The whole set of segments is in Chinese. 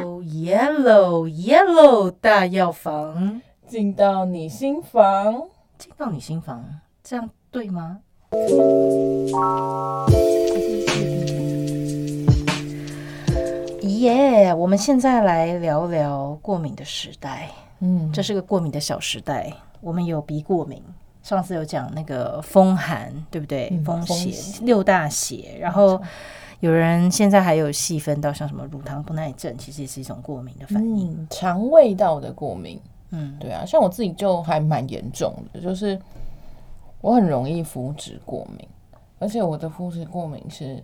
哦，yellow yellow 大药房进到你心房，进到你心房，这样对吗？耶！我们现在来聊聊过敏的时代。嗯，这是个过敏的小时代。我们有鼻过敏，上次有讲那个风寒，对不对？风邪六大邪，然后有人现在还有细分到像什么乳糖不耐症，其实也是一种过敏的反应。嗯，肠胃道的过敏，嗯，对啊，像我自己就还蛮严重的，就是我很容易肤质过敏，而且我的肤质过敏是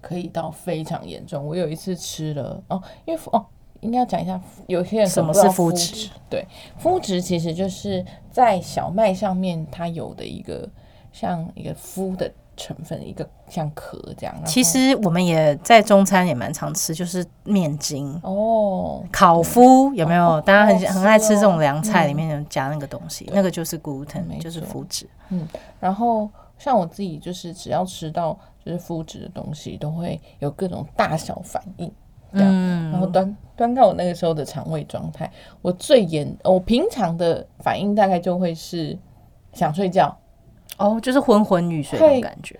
可以到非常严重。我有一次吃了哦，因为哦，应该要讲一下，有些人可什么是肤质质？对，肤质其实就是在小麦上面它有的一个像一个麸的成分，一个像壳这样。其实我们也在中餐也蛮常吃，就是面筋。哦，烤麸有没有？哦大家很很爱吃这种哦凉菜，里嗯面有加那个东西，那个就是 gluten，就是错麸质。嗯然后像我自己就是只要吃到就是麸质的东西，都会有各种大小反应。这样嗯然后端端看我那个时候的肠胃状态，我最严，我平常的反应大概就会是想睡觉，哦，就是昏昏欲睡的感觉。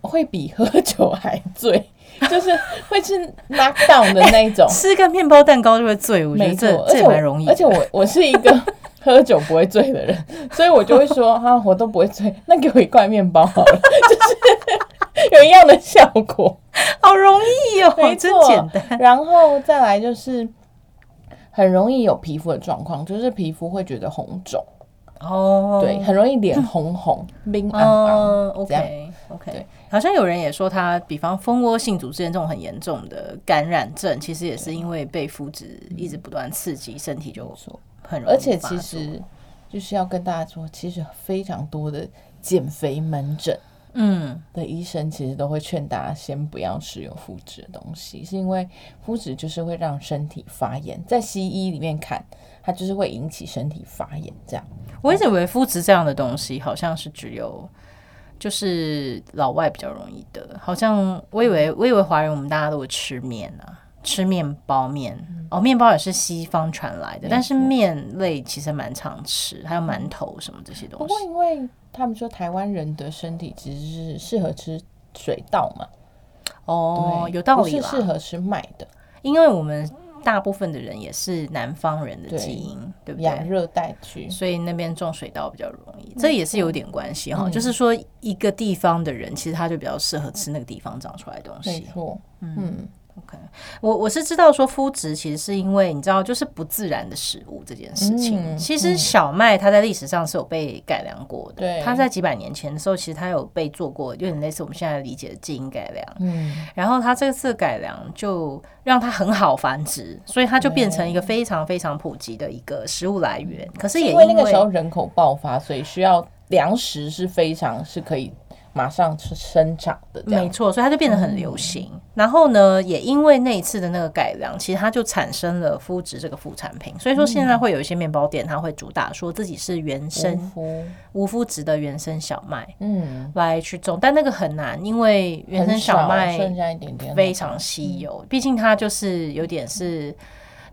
会比喝酒还醉，就是会是 knock down 的那一种。吃个面包蛋糕就会醉，我觉得这，这蛮容易的。而且我我是一个 喝酒不会醉的人，所以我就会说哈、我都不会醉，那给我一块面包好了，就是有一样的效果。好容易哦，真没错简单。然后再来就是很容易有皮肤的状况，就是皮肤会觉得红肿，哦，对，很容易脸红红、冰昂嗯昂这样。，OK OK 对。好像有人也说他，比方蜂窝性组织炎这种很严重的感染症，其实也是因为被肤质一直不断刺激，身体就错很容易而且其实就是要跟大家说，其实非常多的减肥门诊。嗯，的医生其实都会劝大家先不要吃有麸质的东西，是因为麸质就是会让身体发炎，在西医里面看，它就是会引起身体发炎这样。我一直以为麸质这样的东西好像是只有就是老外比较容易得，好像我以为我以为华人我们大家都会吃面啊，吃面包面哦，面包也是西方传来的，但是面类其实蛮常吃，还有馒头什么这些东西不过。因为他们说台湾人的身体其实是适合吃水稻嘛，哦，有道理适，合吃麦的因为我们大部分的人也是南方人的基因，对不对？亚热带区。所以那边种水稻比较容易，这也是有点关系哈。嗯就是说，一个地方的人其实他就比较适合吃那个地方长出来的东没西。错，嗯，OK，我我是知道说肤质其实是因为你知道就是不自然的食物这件事情。嗯其实小麦它在历史上是有被改良过的，对它在几百年前的时候，其实它有被做过，有点类似我们现在理解的基因改良。嗯，然后它这次改良就让它很好繁殖，所以它就变成一个非常非常普及的一个食物来源。可是也因为那个时候人口爆发，所以需要粮食是非常是可以马上是生长的。没错，所以它就变得很流行。然后呢，也因为那一次的那个改良，其实它就产生了麸质这个副产品。所以说现在会有一些面包店，它会主打说自己是原生肤，无麸质的原生小麦嗯，来去种，但那个很难，因为原生小麦剩下一点点，非常稀有，毕竟它就是有点是。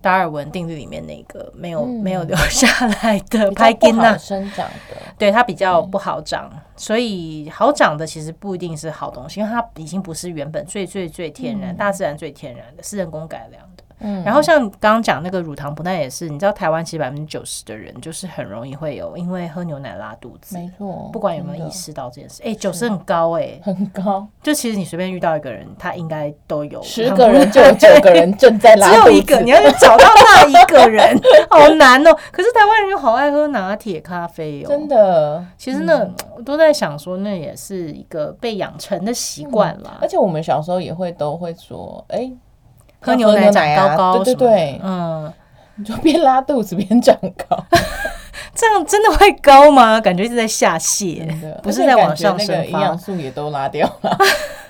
达尔文定律里面那个没有、没有留下来的不好，生长的。对它比较不好长，所以好长的其实不一定是好东西，因为它已经不是原本最最最天然、大自然最天然的，是人工改良的。嗯然后像刚刚讲那个乳糖不耐也是，你知道台湾其实百分之九十的人就是很容易会有，因为喝牛奶拉肚子。没错，不管有没有意识到这件事，哎、九十很高哎、很高，就其实你随便遇到一个人，他应该都有十个人就有九个人正在拉肚子，只有一个，你要去找到那一个人，好难哦。可是台湾人又好爱喝拿铁咖啡哦，真。的。其实那，我都在想说，那也是一个被养成的习惯啦而。且我们小时候也会都会说，哎，喝牛奶长啊高高对对对，嗯，你就边拉肚子边长高，这样真的会高吗？感觉一直在下泻，不是在往上升发营养。素也都拉掉了。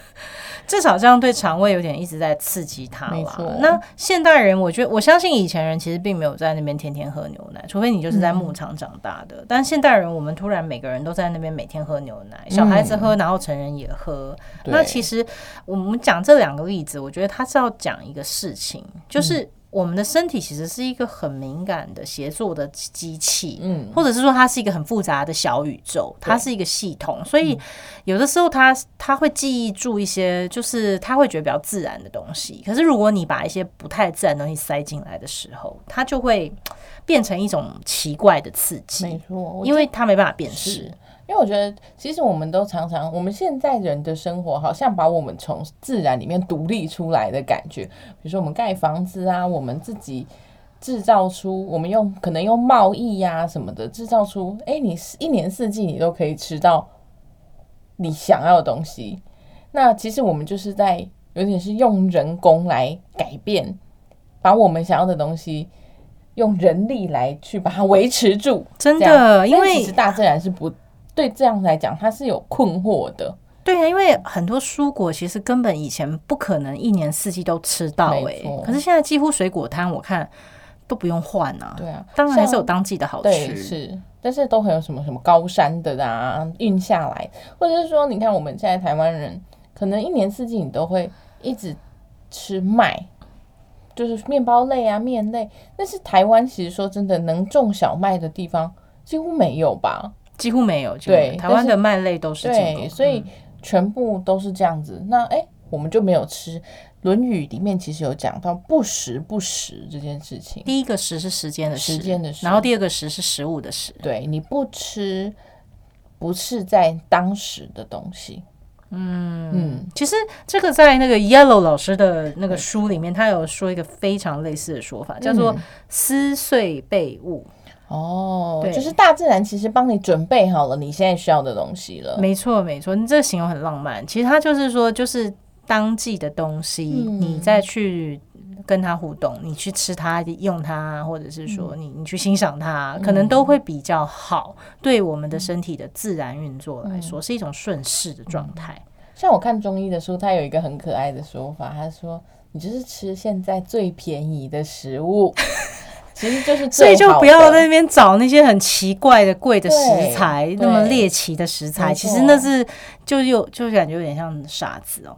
至少这样对肠胃有点一直在刺激它啦。那现代人，我觉得我相信以前人其实并没有在那边天天喝牛奶，除非你就是在牧场长大的。但现代人，我们突然每个人都在那边每天喝牛奶，小孩子喝，然后成人也喝。那其实我们讲这两个例子，我觉得他是要讲一个事情，就是我们的身体其实是一个很敏感的协作的机器，嗯，或者是说它是一个很复杂的小宇宙，它是一个系统，所以有的时候它它会记忆住一些，就是它会觉得比较自然的东西。可是如果你把一些不太自然的东西塞进来的时候，它就会变成一种奇怪的刺激没激，错，因为它没办法辨识。因为我觉得，其实我们都常常，我们现在人的生活好像把我们从自然里面独立出来的感觉。比如说，我们盖房子啊，我们自己制造出，我们用可能用贸易呀、什么的制造出，哎，你一年四季你都可以吃到你想要的东西。那其实我们就是在有点是用人工来改变，把我们想要的东西。用人力来去把它维持住，真的，因为其实大自然是不对这样来讲，它是有困惑的。对啊，因为很多蔬果其实根本以前不可能一年四季都吃到哎、可是现在几乎水果摊我看都不用换啊。对啊，当然还是有当季的好吃。是，但是都很有什么什么高山的啊，运下来，或者是说，你看我们现在台湾人，可能一年四季你都会一直吃麦。就是面包类啊，面类，但是台湾其实说真的，能种小麦的地方几乎没有吧？几乎没有，对台湾的麦类都是进口对，所以全部都是这样子。那哎、诶我们就没有吃。《论语》里面其实有讲到不时不食这件事情。第一个食是时间的时间的时然后第二个食是食物的食。对，你不吃，不是在当时的东西。嗯嗯其实这个在那个 Yellow 老师的那个书里面，他有说一个非常类似的说法，叫做嗯撕碎被物。哦，对就是大自然其实帮你准备好了你现在需要的东西了。没错，没错，你这个形容很浪漫。其实它就是说，就是当季的东西，嗯你再去跟它互动，你去吃它、用它，或者是说你你去欣赏它，可能都会比较好。对我们的身体的自然运作来说，是一种顺势的状态。像我看中医的书，它有一个很可爱的说法，他说你就是吃现在最便宜的食物，其实就是所以就不要在那边找那些很奇怪的贵的食材，那么猎奇的食材，其实那是就有就感觉有点像傻子哦。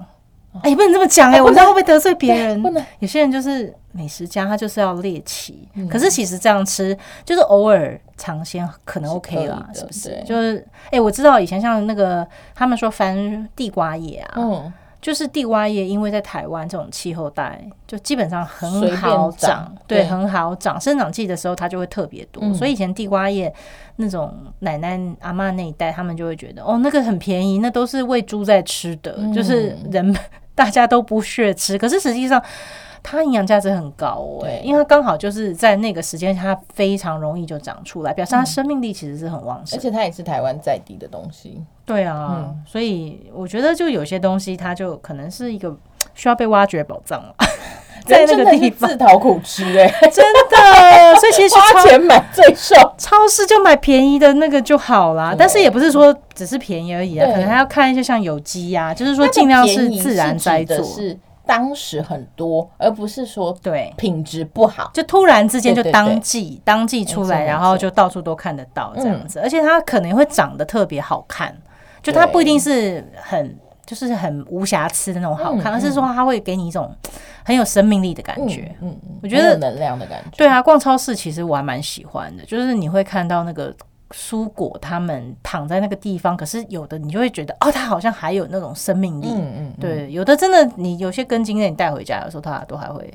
哎、不能这么讲哎、我不知道会不会得罪别人。不能。有些人就是美食家，他就是要猎奇，可是其实这样吃就是偶尔尝鲜可能 OK 可以啦，是不是？就是哎、我知道以前像那个他们说翻地瓜叶啊，嗯，就是地瓜叶，因为在台湾这种气候带，就基本上很好长长，对，对很好长。生长季的时候，它就会特别多，嗯所以以前地瓜叶那种奶奶阿妈那一代，他们就会觉得哦，那个很便宜，那都是喂猪在吃的，嗯就是人们 大家都不屑吃。可是实际上，它营养价值很高哦、对因为它刚好就是在那个时间，它非常容易就长出来，表示它生命力其实是很旺盛而。且它也是台湾在地的东西。对啊，嗯所以我觉得就有些东西，它就可能是一个需要被挖掘的宝藏了，在那个地方，自讨苦吃哎、真的。所以其实去花超钱买最瘦。超市就买便宜的那个就好啦，但是也不是说只是便宜而已啊，可能还要看一些像有机呀、就是说尽量是自然栽指的作，是当时很多，而不是说对。品质不好。就突然之间就当季当季出来，然后就到处都看得到这样子，而且它可能会长得特别好看，就它不一定是很就是很无瑕疵的那种好看，嗯而是说它会给你一种很有生命力的感觉。嗯，嗯嗯我觉得能量的感觉。对啊，逛超市其实我还蛮喜欢的，就是你会看到那个蔬果，它们躺在那个地方，可是有的你就会觉得哦，它好像还有那种生命力。嗯嗯，嗯，对，有的真的你有些根茎类你带回家的时候，它都还会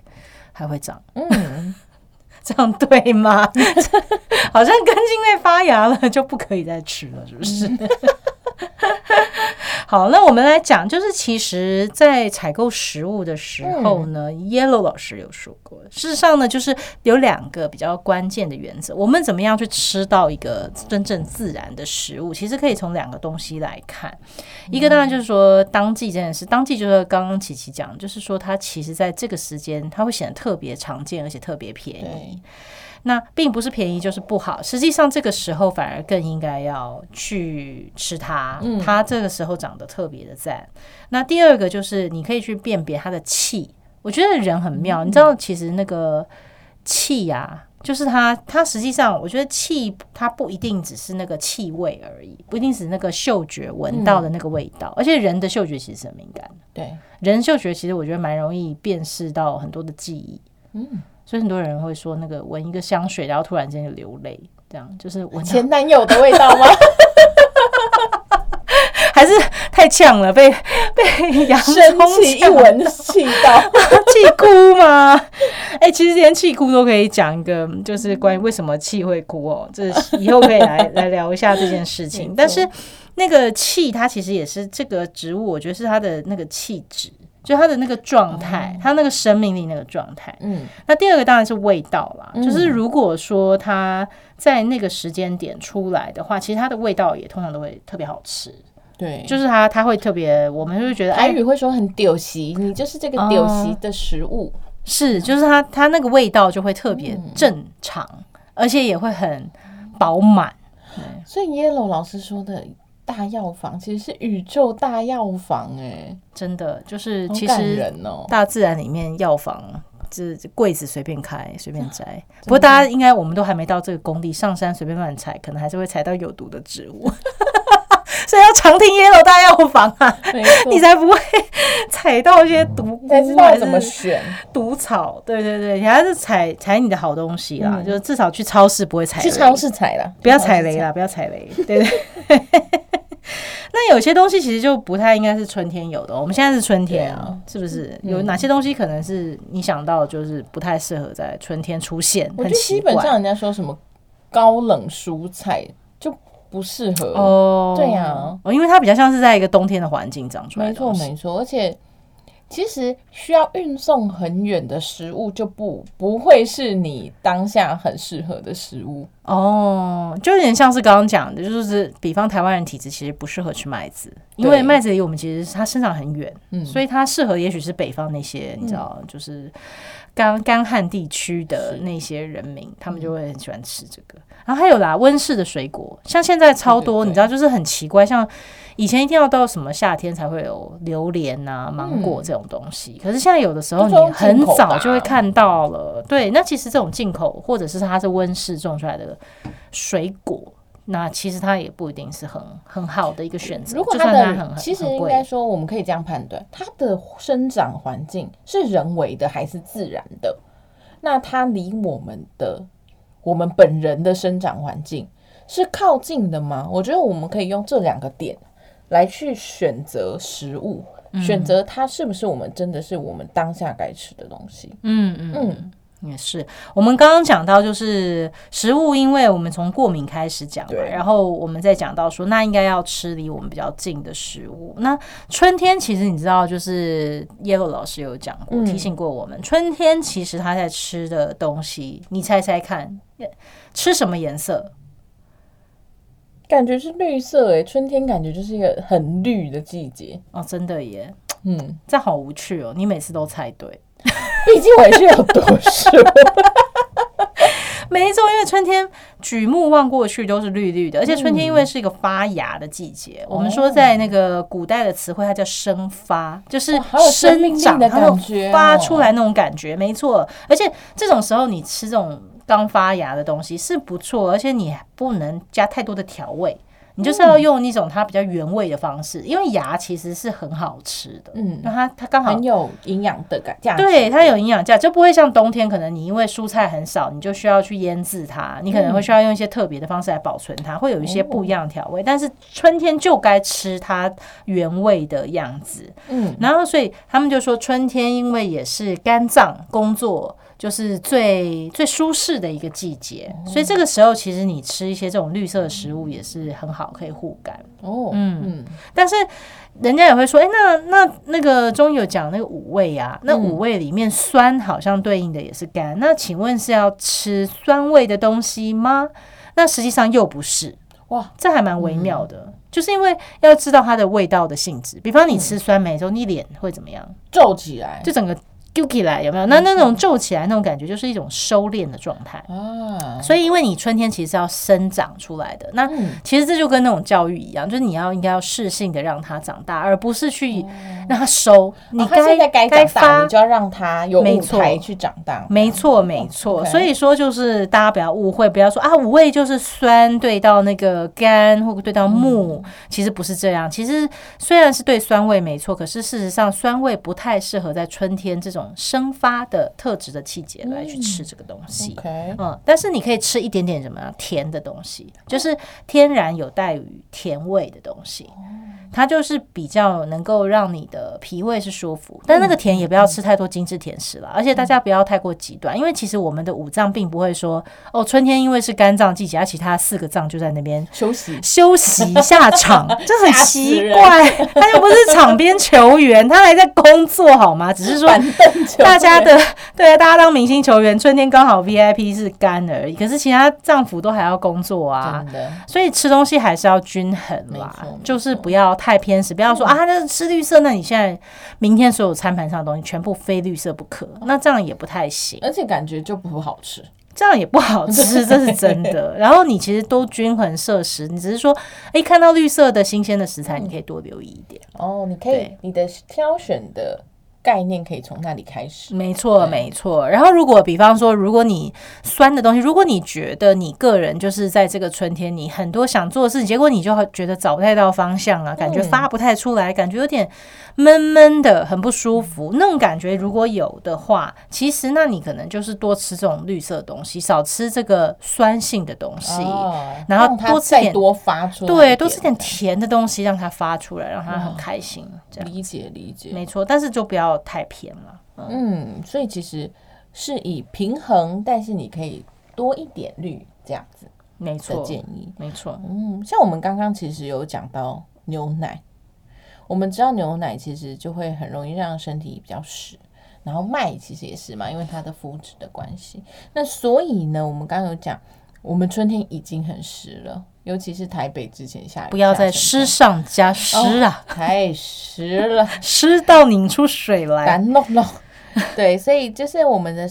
还会长。嗯，这样对吗？好像根茎类发芽了就不可以再吃了，是不是？好，那我们来讲，就是其实，在采购食物的时候呢、y e l l o w 老师有说过，事实上呢，就是有两个比较关键的原则。我们怎么样去吃到一个真正自然的食物，其实可以从两个东西来看。一个当然就是说当季这件事，当季就是刚刚琪琪讲，就是说它其实在这个时间，它会显得特别常见，而且特别便宜。对，那并不是便宜就是不好，实际上这个时候反而更应该要去吃它，嗯。它这个时候长得特别的赞。那第二个就是你可以去辨别它的气，我觉得人很妙，你知道其实那个气呀、就是它，它实际上，我觉得气它不一定只是那个气味而已，不一定是那个嗅觉闻到的那个味道，而且人的嗅觉其实很敏感的。对，人嗅觉其实我觉得蛮容易辨识到很多的记忆，嗯，所以很多人会说那个闻一个香水，然后突然间就流泪，这样就是闻前男友的味道吗？还是太呛了，被 被洋生葱气一呛闻就气到，气哭吗？哎、其实连气哭都可以讲一个，就是关于为什么气会哭哦，这以后可以来来聊一下这件事情。但是那个气，它其实也是这个植物，我觉得是它的那个气质，就它的那个状态，它那个生命力那个状态。嗯，那第二个当然是味道啦，嗯。就是如果说它在那个时间点出来的话，其实它的味道也通常都会特别好吃，对，就是它它会特别，我们就会觉得哎台语会说很丢席，你就是这个丢席的食物，是，就是它它那个味道就会特别嗯。正常，而且也会很饱满。所以 Yellow 老师说的大药房其实是宇宙大药房、哎，真的就是其实人哦。大自然里面药房。这这柜子随便开随便摘，不过大家应该我们都还没到这个工地，上山随便乱采，可能还是会采到有毒的植物，所以要常听 Yellow 大药房啊，你才不会踩到一些毒菇你才知还怎么选。毒草。对对对，你还是踩踩你的好东西啦，嗯就是至少去超市不会踩雷。去超市踩啦，不要踩雷啦，不要踩雷，对对。那有些东西其实就不太应该是春天有的哦，我们现在是春天啊啊，是不是？嗯有哪些东西可能是你想到就是不太适合在春天出现，我觉得很基本上人家说什么高冷蔬菜就不适合。哦，对呀哦，因为它比较像是在一个冬天的环境长出来没错没错，而且其实需要运送很远的食物就不不会是你当下很适合的食物。哦，就有点像是刚刚讲的，就是比方台湾人体质其实不适合吃麦子，因为麦子离我们其实它生长很远，嗯，所以它适合也许是北方那些你知道，就是干干旱地区的那些人民，他们就会很喜欢吃这个。然后还有啦，温室的水果，像现在超多，你知道，就是很奇怪，像以前一定要到什么夏天才会有榴莲啊、芒果这种东西，可是现在有的时候你很早就会看到了。对，那其实这种进口或者是它是温室种出来的水果。那其实它也不一定是很很好的一个选择，如果它的其实应该说，我们可以这样判断，它的生长环境是人为的还是自然的？那它离我们的我们本人的生长环境是靠近的吗？我觉得我们可以用这两个点来去选择食物，嗯选择它是不是我们真的是我们当下该吃的东西。嗯嗯嗯嗯，也是。我们刚刚讲到，就是食物，因为我们从过敏开始讲嘛，然后我们再讲到说，那应该要吃离我们比较近的食物。那春天其实你知道，就是 Yellow 老师有讲过，嗯提醒过我们，春天其实他在吃的东西，你猜猜看，吃什么颜色？感觉是绿色诶、春天感觉就是一个很绿的季节。哦，真的耶，嗯，这好无趣哦，你每次都猜对。毕竟我也是有读书。没错，因为春天举目望过去都是绿绿的，而且春天因为是一个发芽的季节，我们说在那个古代的词汇，它叫生发，就是生长它那种感觉哦发出来那种感觉，没错。而且这种时候你吃这种刚发芽的东西是不错，而且你不能加太多的调味。你就是要用一种它比较原味的方式，因为芽其实是很好吃的，嗯那它它刚好很有营养的感价值。对，它有营养价，就不会像冬天，可能你因为蔬菜很少，你就需要去腌制它，你可能会需要用一些特别的方式来保存它，会有一些不一样的调味。但是春天就该吃它原味的样子，嗯，然后所以他们就说，春天因为也是肝脏工作。就是最最舒适的一个季节，所以这个时候其实你吃一些这种绿色的食物也是很好，可以护肝。哦，嗯嗯但是人家也会说，哎、那那那个中医有讲那个五味啊，那五味里面酸好像对应的也是肝，那请问是要吃酸味的东西吗？那实际上又不是，哇，这还蛮微妙的，就是因为要知道它的味道的性质。比方你吃酸梅之后，你脸会怎么样？皱起来，就整个揪起来，有没有？那那种皱起来那种感觉，就是一种收敛的状态。啊，所以，因为你春天其实是要生长出来的，那嗯其实这就跟那种教育一样，就是你要应该要适性的让它长大，而不是去让它收。你该该长大，发你就要让它有舞台去长大。没错，没错。所以说，就是大家不要误会，不要说啊，五味就是酸对到那个肝或对到木，其实不是这样。其实虽然是对酸味没错，可是事实上酸味不太适合在春天这种生发的特质的季节来去吃这个东西。嗯，但是你可以吃一点点什么样甜的东西，就是天然有带于甜味的东西，它就是比较能够让你的脾胃是舒服。但那个甜也不要吃太多精致甜食了，而且大家不要太过极端，因为其实我们的五脏并不会说哦，春天因为是肝脏季节，而其他四个脏就在那边休息。休息下场，这很奇怪。他又不是场边球员，他还在工作好吗？只是说大家的 对啊，大家当明星球员，春天刚好 VIP 是肝而已，可是其他脏腑都还要工作啊。所以吃东西还是要均衡啦就是不要太偏食，不要说啊，那吃绿色，那你现在明天所有餐盘上的东西全部非绿色不可，那这样也不太行，而且感觉就不好吃。这样也不好吃，这是真的。然后你其实都均衡摄食，你只是说，哎，看到绿色的新鲜的食材，你可以多留意一点。哦，你可以，你的挑选的概念可以从那里开始。没错，没错。然后，如果比方说，如果你酸的东西，如果你觉得你个人就是在这个春天，你很多想做的事情，结果你就觉得找不太到方向啊，感觉发不太出来，感觉有点闷闷的，很不舒服。那种感觉如果有的话，其实那你可能就是多吃这种绿色的东西，少吃这个酸性的东西。哦然后多吃点多发出来对，多吃点甜的东西，让它发出来，让它很开心。这样理解理解。没错，但是就不要太偏了。嗯，嗯，所以其实是以平衡，但是你可以多一点绿这样子没错，建议。没错。嗯，像我们刚刚其实有讲到牛奶，我们知道牛奶其实就会很容易让身体比较湿，然后麦其实也是嘛，因为它的肤质的关系。那所以呢，我们刚刚有讲，我们春天已经很湿了，尤其是台北之前下雨，不要再湿上加湿啊，太湿了。湿到拧出水来。干弄弄。对，所以就是我们的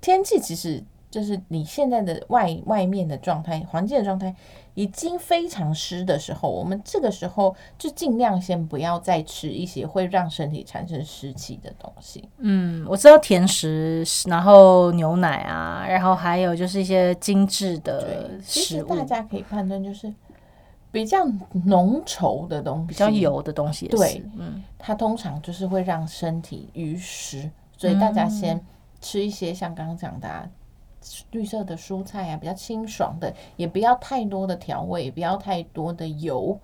天气，其实就是你现在的外外面的状态、环境的状态已经非常湿的时候，我们这个时候就尽量先不要再吃一些会让身体产生湿气的东西。嗯，我知道甜食，然后牛奶啊，然后还有就是一些精致的，其食物，实大家可以判断就是。比较浓稠的东西，比较油的东西。对嗯，它通常就是会让身体淤湿，所以大家先吃一些像刚刚讲的、啊、绿色的蔬菜啊，比较清爽的，也不要太多的调味，也不要太多的油，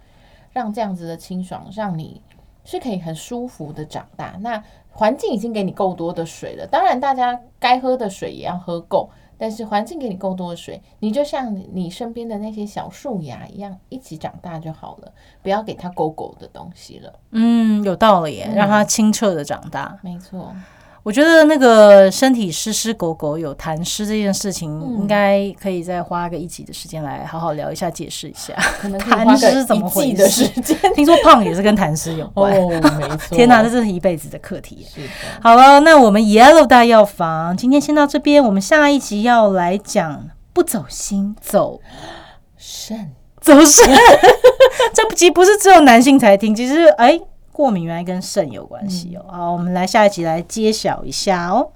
让这样子的清爽，让你是可以很舒服的长大。那环境已经给你够多的水了，当然大家该喝的水也要喝够。但是环境给你够多的水，你就像你身边的那些小树芽一样，一起长大就好了，不要给它狗狗的东西了。嗯，有道理耶，让它清澈的长大。没错，我觉得那个身体湿湿狗狗有痰湿这件事情，嗯应该可以再花个一集的时间来好好聊一下，解释一下。痰湿怎么回事时间。听说胖也是跟痰湿有关。哦，没错。天哪，这是一辈子的课题。是，好了，那我们 Yellow 大药房今天先到这边，我们下一集要来讲不走心，走肾走肾。这集不是只有男性才听，其实哎，过敏原来跟肾有关系哦。好，我们来下一集来揭晓一下哦。